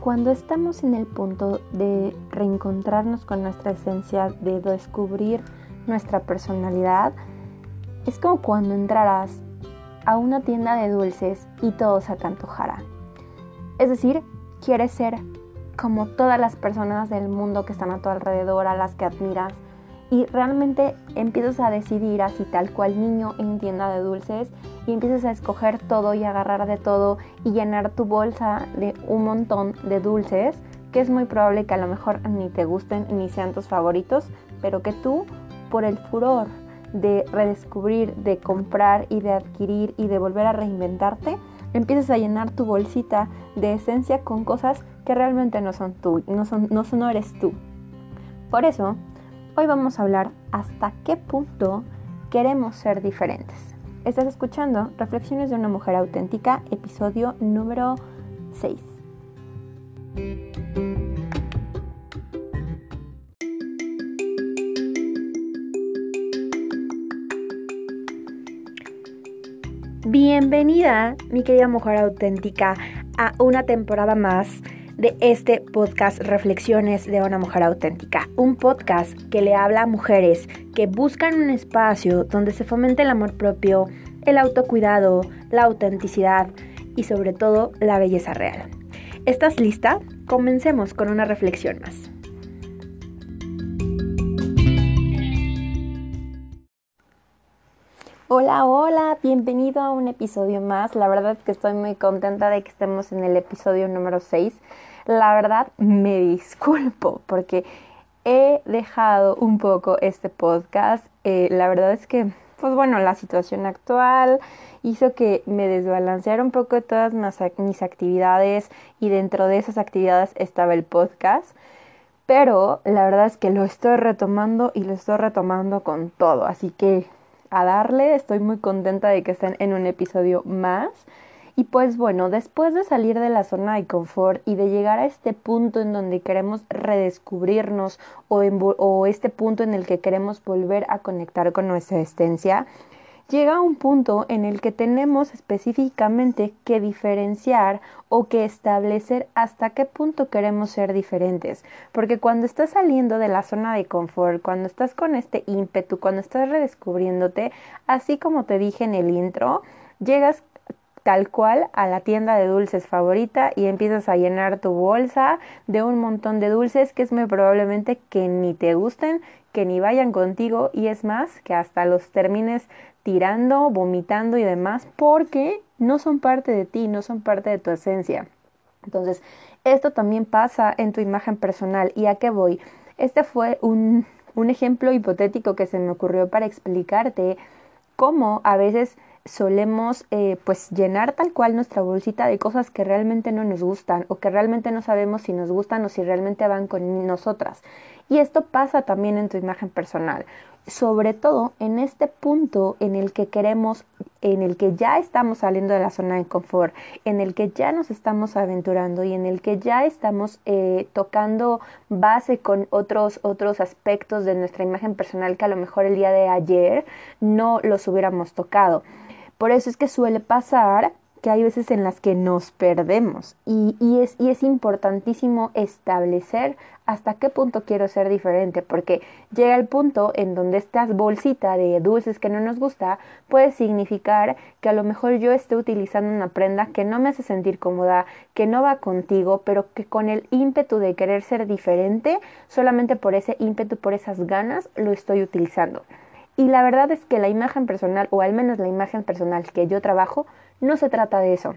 Cuando estamos en el punto de reencontrarnos con nuestra esencia, de descubrir nuestra personalidad, es como cuando entrarás a una tienda de dulces y todo se te antojará. Es decir, quieres ser como todas las personas del mundo que están a tu alrededor, a las que admiras, y realmente empiezas a decidir así tal cual niño en tienda de dulces y empiezas a escoger todo y agarrar de todo y llenar tu bolsa de un montón de dulces que es muy probable que a lo mejor ni te gusten ni sean tus favoritos, pero que tú por el furor de redescubrir, de comprar y de adquirir y de volver a reinventarte, empiezas a llenar tu bolsita de esencia con cosas que realmente no son tú, no son no, no eres tú. Por eso Hoy vamos a hablar hasta qué punto queremos ser diferentes. Estás escuchando Reflexiones de una mujer auténtica, episodio número 6. Bienvenida, mi querida mujer auténtica, a una temporada más de este podcast Reflexiones de una mujer auténtica, un podcast que le habla a mujeres que buscan un espacio donde se fomente el amor propio, el autocuidado, la autenticidad y sobre todo la belleza real. ¿Estás lista? Comencemos con una reflexión más. Hola, hola, bienvenido a un episodio más. La verdad que estoy muy contenta de que estemos en el episodio número 6. La verdad, me disculpo porque he dejado un poco este podcast. Eh, la verdad es que, pues bueno, la situación actual hizo que me desbalanceara un poco todas mis actividades y dentro de esas actividades estaba el podcast. Pero la verdad es que lo estoy retomando y lo estoy retomando con todo. Así que a darle, estoy muy contenta de que estén en un episodio más. Y pues bueno, después de salir de la zona de confort y de llegar a este punto en donde queremos redescubrirnos o, este punto en el que queremos volver a conectar con nuestra esencia, llega un punto en el que tenemos específicamente que diferenciar o que establecer hasta qué punto queremos ser diferentes. Porque cuando estás saliendo de la zona de confort, cuando estás con este ímpetu, cuando estás redescubriéndote, así como te dije en el intro, llegas tal cual a la tienda de dulces favorita y empiezas a llenar tu bolsa de un montón de dulces que es muy probablemente que ni te gusten, que ni vayan contigo y es más que hasta los termines tirando, vomitando y demás porque no son parte de ti, no son parte de tu esencia. Entonces, esto también pasa en tu imagen personal. ¿Y a qué voy? Este fue un, un ejemplo hipotético que se me ocurrió para explicarte cómo a veces solemos eh, pues llenar tal cual nuestra bolsita de cosas que realmente no nos gustan o que realmente no sabemos si nos gustan o si realmente van con nosotras. Y esto pasa también en tu imagen personal sobre todo en este punto en el que queremos, en el que ya estamos saliendo de la zona de confort, en el que ya nos estamos aventurando y en el que ya estamos eh, tocando base con otros, otros aspectos de nuestra imagen personal que a lo mejor el día de ayer no los hubiéramos tocado. Por eso es que suele pasar que hay veces en las que nos perdemos y, es, es importantísimo establecer hasta qué punto quiero ser diferente, porque llega el punto en donde esta bolsita de dulces que no nos gusta puede significar que a lo mejor yo esté utilizando una prenda que no me hace sentir cómoda, que no va contigo, pero que con el ímpetu de querer ser diferente, solamente por ese ímpetu, por esas ganas, lo estoy utilizando. Y la verdad es que la imagen personal, o al menos la imagen personal que yo trabajo, no se trata de eso.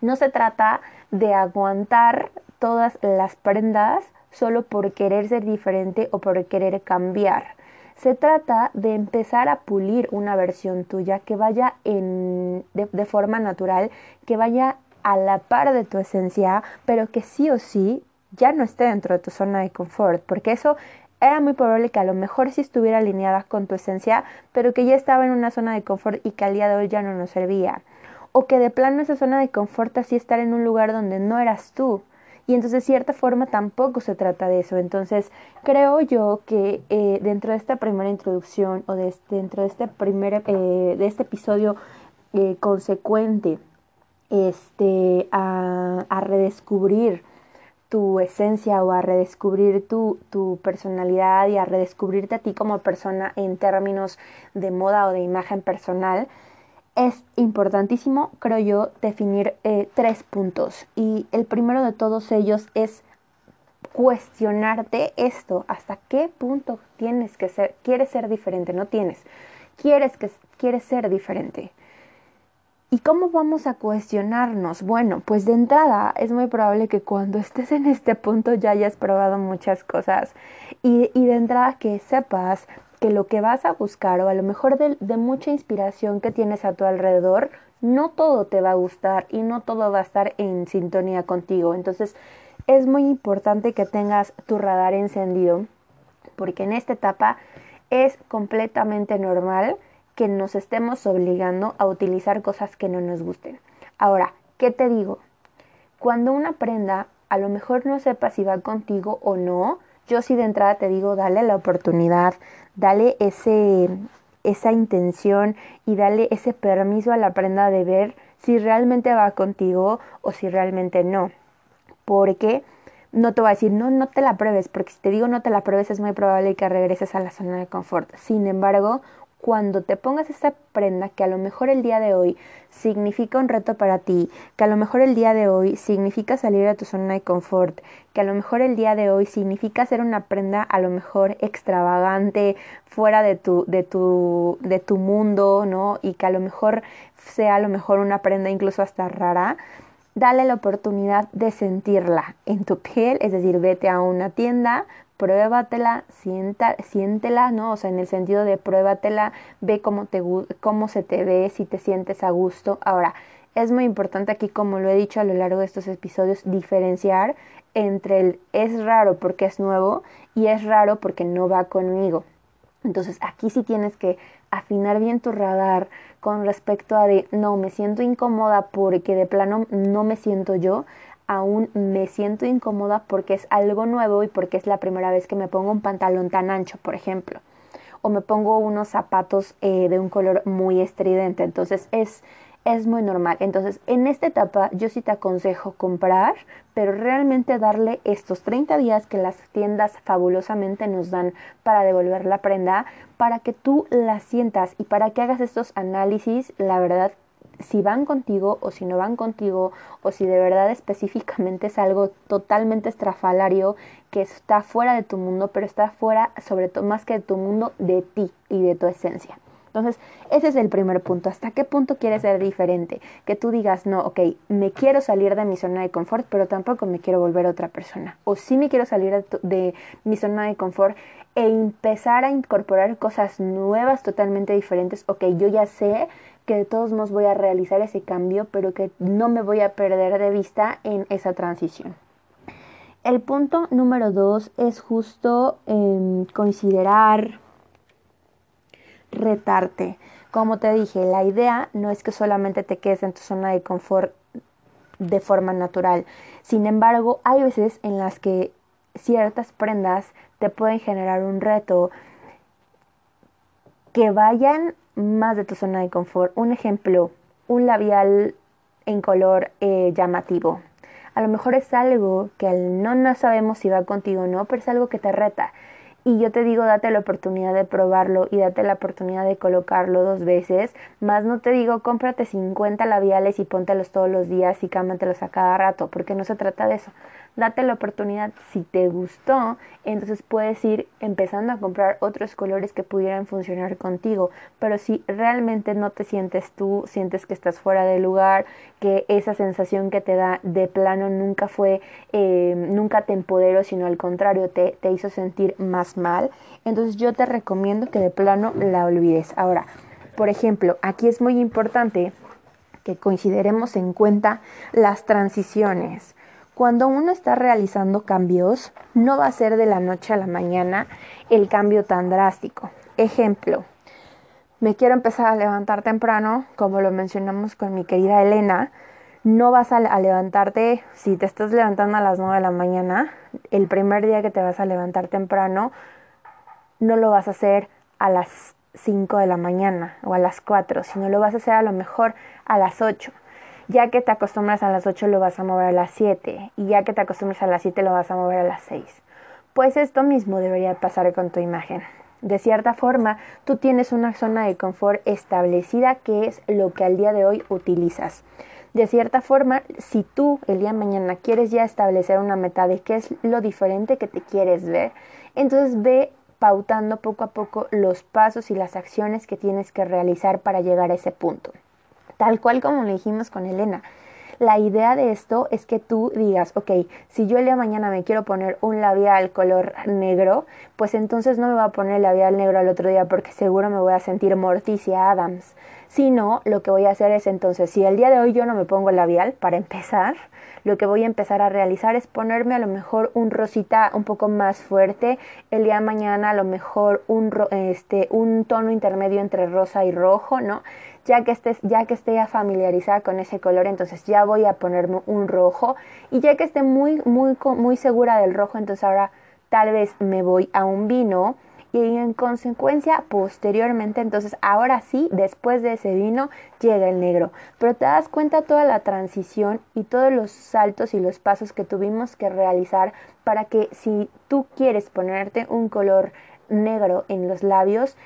No se trata de aguantar todas las prendas solo por querer ser diferente o por querer cambiar. Se trata de empezar a pulir una versión tuya que vaya en, de, de forma natural, que vaya a la par de tu esencia, pero que sí o sí ya no esté dentro de tu zona de confort, porque eso era muy probable que a lo mejor sí estuviera alineada con tu esencia, pero que ya estaba en una zona de confort y que al día de hoy ya no nos servía o que de plano esa zona de confort así estar en un lugar donde no eras tú. Y entonces, de cierta forma, tampoco se trata de eso. Entonces, creo yo que eh, dentro de esta primera introducción o de este, dentro de este primer, eh, de este episodio eh, consecuente este, a, a redescubrir tu esencia o a redescubrir tu, tu, personalidad y a redescubrirte a ti como persona en términos de moda o de imagen personal, es importantísimo, creo yo, definir eh, tres puntos. Y el primero de todos ellos es cuestionarte esto, hasta qué punto tienes que ser, quieres ser diferente, no tienes, quieres que quieres ser diferente. ¿Y cómo vamos a cuestionarnos? Bueno, pues de entrada es muy probable que cuando estés en este punto ya hayas probado muchas cosas y, y de entrada que sepas que lo que vas a buscar o a lo mejor de, de mucha inspiración que tienes a tu alrededor, no todo te va a gustar y no todo va a estar en sintonía contigo. Entonces es muy importante que tengas tu radar encendido porque en esta etapa es completamente normal que nos estemos obligando a utilizar cosas que no nos gusten. Ahora, ¿qué te digo? Cuando una prenda a lo mejor no sepa si va contigo o no, yo sí de entrada te digo, dale la oportunidad, dale ese, esa intención y dale ese permiso a la prenda de ver si realmente va contigo o si realmente no. Porque no te voy a decir, no, no te la pruebes, porque si te digo no te la pruebes es muy probable que regreses a la zona de confort. Sin embargo, cuando te pongas esa prenda que a lo mejor el día de hoy significa un reto para ti, que a lo mejor el día de hoy significa salir a tu zona de confort, que a lo mejor el día de hoy significa hacer una prenda a lo mejor extravagante, fuera de tu, de tu, de tu mundo, ¿no? Y que a lo mejor sea a lo mejor una prenda incluso hasta rara, dale la oportunidad de sentirla en tu piel, es decir, vete a una tienda, pruébatela, sienta, siéntela, ¿no? O sea, en el sentido de pruébatela, ve cómo, te, cómo se te ve, si te sientes a gusto. Ahora, es muy importante aquí, como lo he dicho a lo largo de estos episodios, diferenciar entre el es raro porque es nuevo y es raro porque no va conmigo. Entonces aquí sí tienes que afinar bien tu radar con respecto a de no me siento incómoda porque de plano no me siento yo aún me siento incómoda porque es algo nuevo y porque es la primera vez que me pongo un pantalón tan ancho, por ejemplo, o me pongo unos zapatos eh, de un color muy estridente, entonces es, es muy normal. Entonces, en esta etapa yo sí te aconsejo comprar, pero realmente darle estos 30 días que las tiendas fabulosamente nos dan para devolver la prenda, para que tú la sientas y para que hagas estos análisis, la verdad si van contigo o si no van contigo o si de verdad específicamente es algo totalmente estrafalario que está fuera de tu mundo, pero está fuera sobre todo más que de tu mundo, de ti y de tu esencia. Entonces, ese es el primer punto. ¿Hasta qué punto quieres ser diferente? Que tú digas, no, ok, me quiero salir de mi zona de confort, pero tampoco me quiero volver otra persona. O sí me quiero salir de, mi zona de confort e empezar a incorporar cosas nuevas totalmente diferentes. Ok, yo ya sé que de todos modos voy a realizar ese cambio, pero que no me voy a perder de vista en esa transición. El punto número dos es justo em, considerar, retarte. Como te dije, la idea no es que solamente te quedes en tu zona de confort de forma natural. Sin embargo, hay veces en las que ciertas prendas te pueden generar un reto que vayan más de tu zona de confort. Un ejemplo, un labial en color eh, llamativo. A lo mejor es algo que no, no sabemos si va contigo o no, pero es algo que te reta. Y yo te digo, date la oportunidad de probarlo y date la oportunidad de colocarlo dos veces. Más no te digo, cómprate 50 labiales y póntelos todos los días y cámatelos a cada rato, porque no se trata de eso date la oportunidad, si te gustó, entonces puedes ir empezando a comprar otros colores que pudieran funcionar contigo, pero si realmente no te sientes tú, sientes que estás fuera de lugar, que esa sensación que te da de plano nunca fue, eh, nunca te empoderó, sino al contrario, te, te hizo sentir más mal, entonces yo te recomiendo que de plano la olvides. Ahora, por ejemplo, aquí es muy importante que consideremos en cuenta las transiciones. Cuando uno está realizando cambios, no va a ser de la noche a la mañana el cambio tan drástico. Ejemplo, me quiero empezar a levantar temprano, como lo mencionamos con mi querida Elena, no vas a, levantarte, si te estás levantando a las 9 de la mañana, el primer día que te vas a levantar temprano, no lo vas a hacer a las 5 de la mañana o a las 4, sino lo vas a hacer a lo mejor a las 8 Ya que te acostumbras a las 8 lo vas a mover a las 7 y ya que te acostumbras a las 7 lo vas a mover a las 6. Pues esto mismo debería pasar con tu imagen. De cierta forma, tú tienes una zona de confort establecida que es lo que al día de hoy utilizas. De cierta forma, si tú el día de mañana quieres ya establecer una meta de qué es lo diferente que te quieres ver, entonces ve pautando poco a poco los pasos y las acciones que tienes que realizar para llegar a ese punto. Tal cual como le dijimos con Elena. La idea de esto es que tú digas, ok, si yo el día de mañana me quiero poner un labial color negro, pues entonces no me voy a poner el labial negro al otro día porque seguro me voy a sentir Morticia Adams. Sino, lo que voy a hacer es entonces, si el día de hoy yo no me pongo el labial, para empezar, lo que voy a empezar a realizar es ponerme a lo mejor un rosita un poco más fuerte, el día de mañana a lo mejor un, este, un tono intermedio entre rosa y rojo, ¿no? Ya que, estés, ya que esté familiarizada con ese color, entonces ya voy a ponerme un rojo. Y ya que esté muy, muy, muy segura del rojo, entonces ahora tal vez me voy a un vino. Y en consecuencia posteriormente entonces ahora sí después de ese vino llega el negro. Pero te das cuenta toda la transición y todos los saltos y los pasos que tuvimos que realizar para que si tú quieres ponerte un color negro en los labios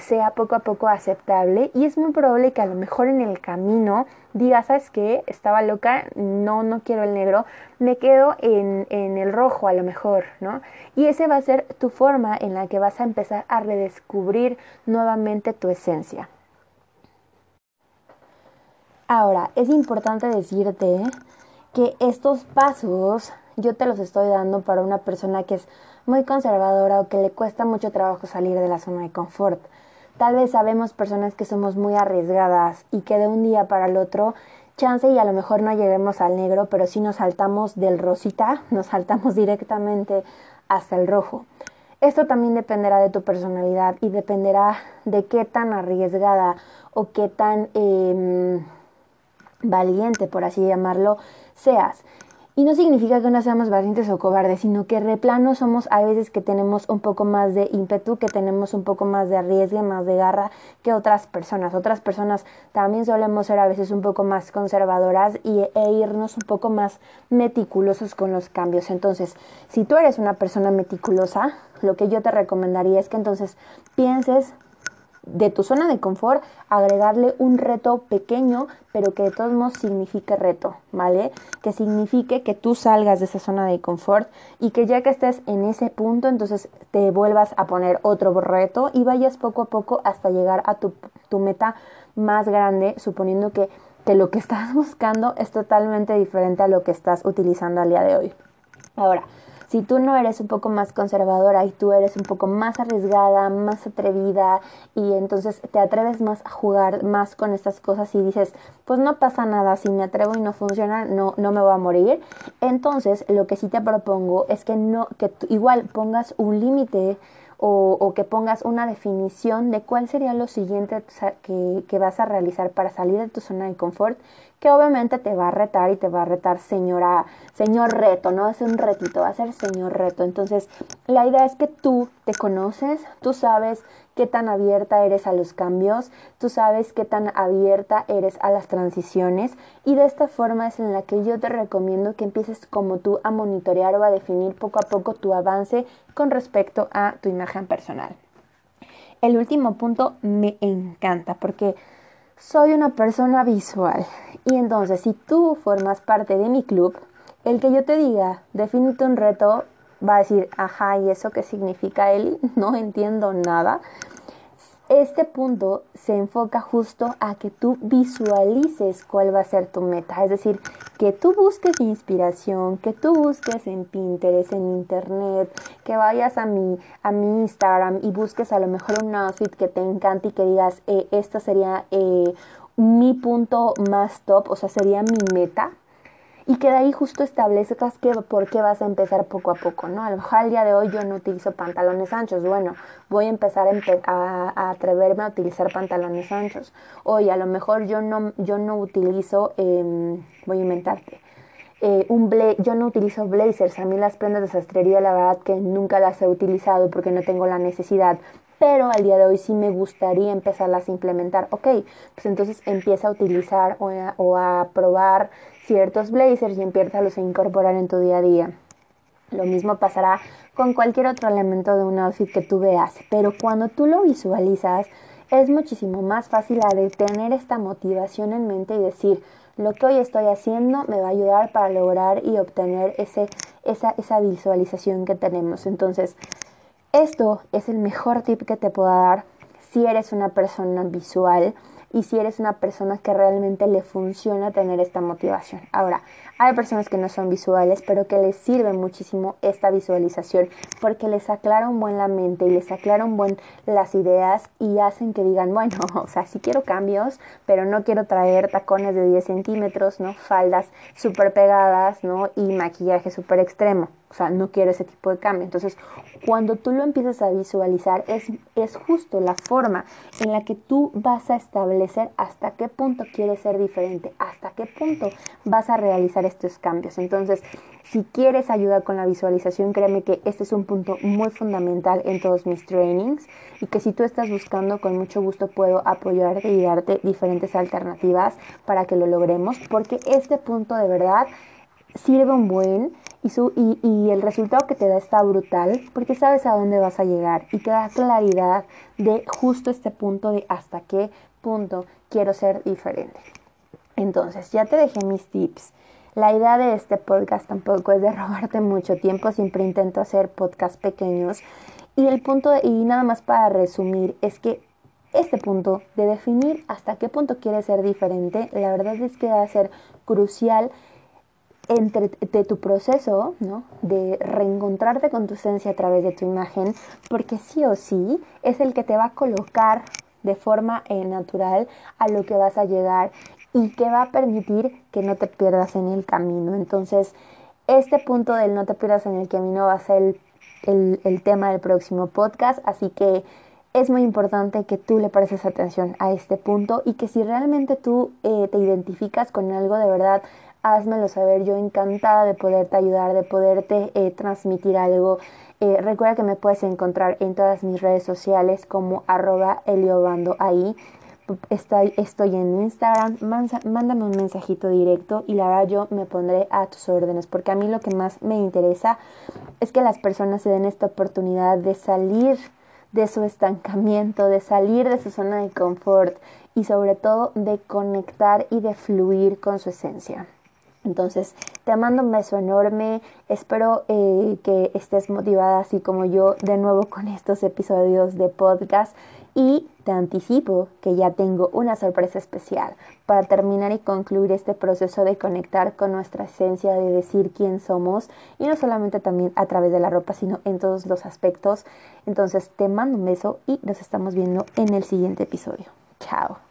sea poco a poco aceptable y es muy probable que a lo mejor en el camino digas, ¿sabes qué? Estaba loca, no, no quiero el negro, me quedo en, en el rojo a lo mejor, ¿no? Y ese va a ser tu forma en la que vas a empezar a redescubrir nuevamente tu esencia. Ahora, es importante decirte que estos pasos yo te los estoy dando para una persona que es muy conservadora o que le cuesta mucho trabajo salir de la zona de confort. Tal vez sabemos personas que somos muy arriesgadas y que de un día para el otro, chance y a lo mejor no lleguemos al negro, pero si nos saltamos del rosita, nos saltamos directamente hasta el rojo. Esto también dependerá de tu personalidad y dependerá de qué tan arriesgada o qué tan em, valiente, por así llamarlo, seas. Y no significa que no seamos valientes o cobardes, sino que replano somos a veces que tenemos un poco más de ímpetu, que tenemos un poco más de arriesgue, más de garra que otras personas. Otras personas también solemos ser a veces un poco más conservadoras y, e irnos un poco más meticulosos con los cambios. Entonces, si tú eres una persona meticulosa, lo que yo te recomendaría es que entonces pienses de tu zona de confort, agregarle un reto pequeño, pero que de todos modos signifique reto, ¿vale? Que signifique que tú salgas de esa zona de confort y que ya que estés en ese punto, entonces te vuelvas a poner otro reto y vayas poco a poco hasta llegar a tu, tu meta más grande, suponiendo que, que lo que estás buscando es totalmente diferente a lo que estás utilizando al día de hoy. Ahora, si tú no eres un poco más conservadora y tú eres un poco más arriesgada, más atrevida y entonces te atreves más a jugar más con estas cosas y dices, pues no pasa nada, si me atrevo y no funciona, no, no me voy a morir. Entonces, lo que sí te propongo es que no, que igual pongas un límite o, que pongas una definición de cuál sería lo siguiente que, que, vas a realizar para salir de tu zona de confort, que obviamente te va a retar y te va a retar señora, señor reto, no es un retito, va a ser señor reto. Entonces, la idea es que tú te conoces, tú sabes qué tan abierta eres a los cambios, tú sabes qué tan abierta eres a las transiciones y de esta forma es en la que yo te recomiendo que empieces como tú a monitorear o a definir poco a poco tu avance con respecto a tu imagen personal. El último punto me encanta porque soy una persona visual y entonces si tú formas parte de mi club, el que yo te diga, defínete un reto, va a decir, ajá, ¿y eso qué significa, Eli? No entiendo nada. Este punto se enfoca justo a que tú visualices cuál va a ser tu meta, es decir, que tú busques inspiración, que tú busques en Pinterest, en internet, que vayas a mi, a mi Instagram y busques a lo mejor un outfit que te encante y que digas, eh, esta sería eh, mi punto más top, o sea, sería mi meta y que de ahí justo establezcas que por qué vas a empezar poco a poco, ¿no? A lo mejor al día de hoy yo no utilizo pantalones anchos, bueno, voy a empezar a, atreverme a utilizar pantalones anchos. Hoy a lo mejor yo no, yo no utilizo, em, voy a inventarte, eh, un yo no utilizo blazers, a mí las prendas de sastrería la verdad que nunca las he utilizado porque no tengo la necesidad, pero al día de hoy sí me gustaría empezarlas a implementar. Ok, pues entonces empieza a utilizar o a, a probar ciertos blazers y empieza a incorporar en tu día a día. Lo mismo pasará con cualquier otro elemento de un outfit que tú veas, pero cuando tú lo visualizas es muchísimo más fácil de tener esta motivación en mente y decir, lo que hoy estoy haciendo me va a ayudar para lograr y obtener ese, esa, esa visualización que tenemos. Entonces, esto es el mejor tip que te puedo dar si eres una persona visual y si eres una persona que realmente le funciona tener esta motivación. Ahora, hay personas que no son visuales, pero que les sirve muchísimo esta visualización porque les aclara un buen la mente y les aclara un buen las ideas y hacen que digan, bueno, o sea, sí quiero cambios, pero no quiero traer tacones de 10 centímetros, ¿no? Faldas súper pegadas, ¿no? Y maquillaje súper extremo. O sea, no quiero ese tipo de cambio. Entonces, cuando tú lo empiezas a visualizar, es, es justo la forma en la que tú vas a establecer hasta qué punto quieres ser diferente, hasta qué punto vas a realizar estos cambios. Entonces, si quieres ayuda con la visualización, créeme que este es un punto muy fundamental en todos mis trainings y que si tú estás buscando, con mucho gusto puedo apoyarte y darte diferentes alternativas para que lo logremos, porque este punto de verdad sirve un buen y, su, y, el resultado que te da está brutal porque sabes a dónde vas a llegar y te da claridad de justo este punto de hasta qué punto quiero ser diferente. Entonces, ya te dejé mis tips. La idea de este podcast tampoco es de robarte mucho tiempo, siempre intento hacer podcasts pequeños. Y el punto, y nada más para resumir, es que este punto de definir hasta qué punto quieres ser diferente, la verdad es que va a ser crucial entre de tu proceso, ¿no? De reencontrarte con tu esencia a través de tu imagen, porque sí o sí es el que te va a colocar de forma eh, natural a lo que vas a llegar y que va a permitir que no te pierdas en el camino. Entonces, este punto del no te pierdas en el camino va a ser el, el, tema del próximo podcast, así que es muy importante que tú le prestes atención a este punto y que si realmente tú eh, te identificas con algo de verdad, házmelo saber. Yo encantada de poderte ayudar, de poderte eh, transmitir algo. Eh, recuerda que me puedes encontrar en todas mis redes sociales como arroba eliobando ahí. Estoy, estoy en Instagram, mándame un mensajito directo y la verdad yo me pondré a tus órdenes porque a mí lo que más me interesa es que las personas se den esta oportunidad de salir de su estancamiento, de salir de su zona de confort y sobre todo de conectar y de fluir con su esencia. Entonces, te mando un beso enorme. Espero eh, que estés motivada así como yo de nuevo con estos episodios de podcast. Y te anticipo que ya tengo una sorpresa especial para terminar y concluir este proceso de conectar con nuestra esencia, de decir quién somos. Y no solamente también a través de la ropa, sino en todos los aspectos. Entonces, te mando un beso y nos estamos viendo en el siguiente episodio. Chao.